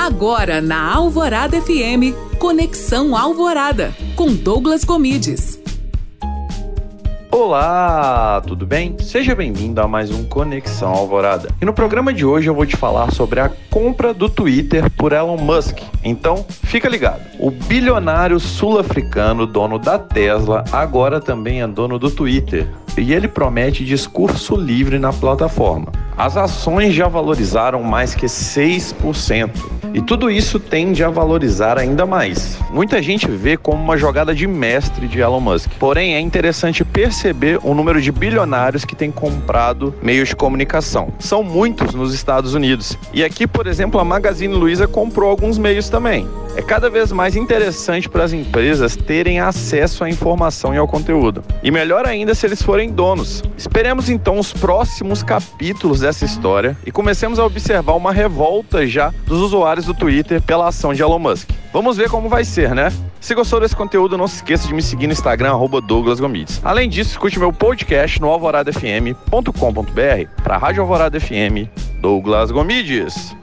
Agora na Alvorada FM, Conexão Alvorada, com Douglas Comides. Olá, tudo bem? Seja bem-vindo a mais um Conexão Alvorada. E no programa de hoje eu vou te falar sobre a compra do Twitter por Elon Musk. Então, fica ligado. O bilionário sul-africano, dono da Tesla, agora também é dono do Twitter. E ele promete discurso livre na plataforma. As ações já valorizaram mais que 6%. E tudo isso tende a valorizar ainda mais. Muita gente vê como uma jogada de mestre de Elon Musk. Porém, é interessante perceber o número de bilionários que têm comprado meios de comunicação. São muitos nos Estados Unidos. E aqui, por exemplo, a Magazine Luiza comprou alguns meios também. É cada vez mais interessante para as empresas terem acesso à informação e ao conteúdo. E melhor ainda se eles forem donos. Esperemos então os próximos capítulos dessa história e comecemos a observar uma revolta já dos usuários do Twitter pela ação de Elon Musk. Vamos ver como vai ser, né? Se gostou desse conteúdo, não se esqueça de me seguir no Instagram, Douglas Gomides. Além disso, escute meu podcast no alvoradafm.com.br para a Rádio Alvorada FM, Douglas Gomides.